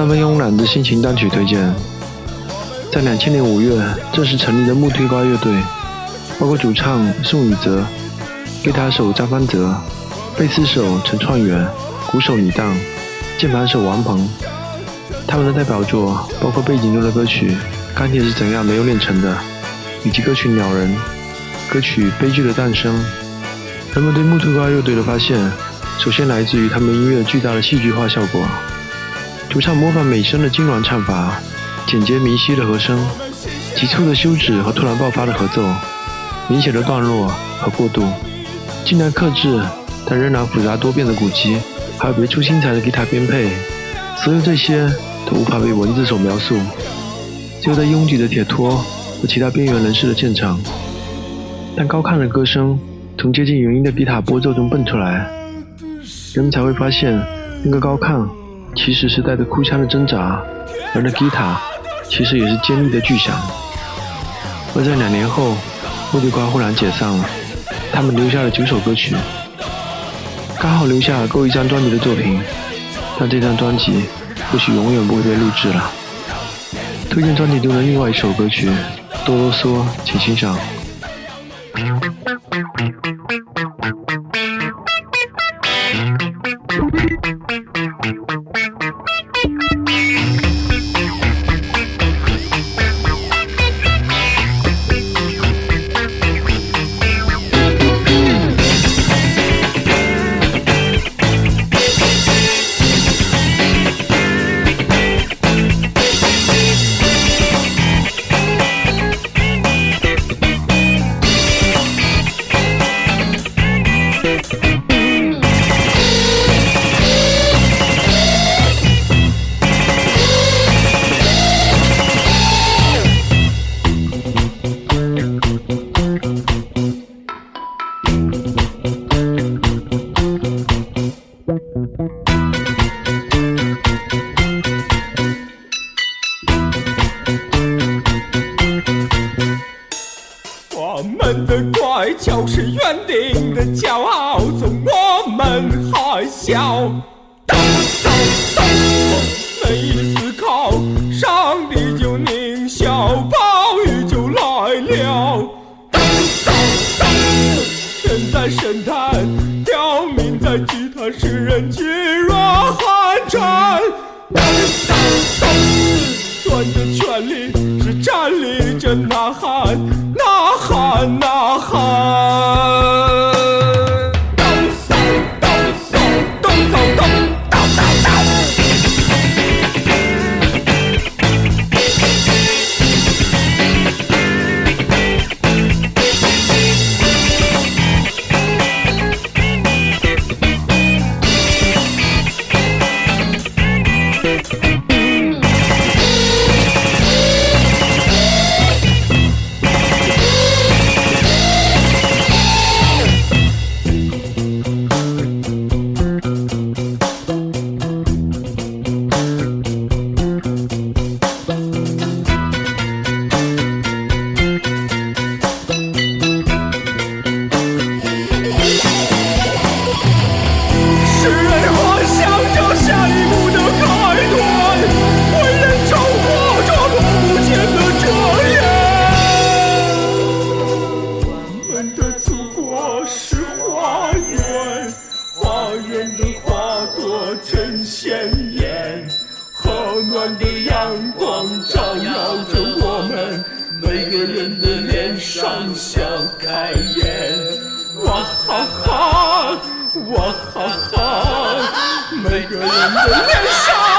三分慵懒的心情单曲推荐。在两千年五月正式成立的木推瓜乐队，包括主唱宋宇泽、吉他手张方泽、贝斯手陈创元、鼓手李荡、键盘手王鹏。他们的代表作包括背景中的歌曲《钢铁是怎样没有炼成的》，以及歌曲《鸟人》。歌曲《悲剧的诞生》。人们对木推瓜乐队的发现，首先来自于他们音乐巨大的戏剧化效果。主唱模仿美声的痉挛唱法，简洁明晰的和声，急促的休止和突然爆发的合奏，明显的段落和过渡，尽量克制但仍然复杂多变的鼓机，还有别出心裁的吉他编配，所有这些都无法被文字所描述。只有在拥挤的铁托和其他边缘人士的现场，但高亢的歌声从接近原音的吉他拨奏中蹦出来，人们才会发现那个高亢。其实是带着哭腔的挣扎，而那吉他其实也是尖利的巨响。而在两年后，木地瓜忽然解散了，他们留下了九首歌曲，刚好留下够一张专辑的作品，但这张专辑或许永远不会被录制了。推荐专辑中的另外一首歌曲《哆啰嗦》，请欣赏。们的乖巧是园丁的骄傲，纵我们还小。咚咚咚，没思考，上帝就狞笑，暴雨就来了。咚咚咚，人在神坛，刁民在吉他，诗人噤若寒蝉。咚咚咚，端着权力是站立着呐喊。呐喊呐暖的阳光照耀着我们，每个人的脸上笑开颜。哇哈哈，哇哈哈，每个人的脸上。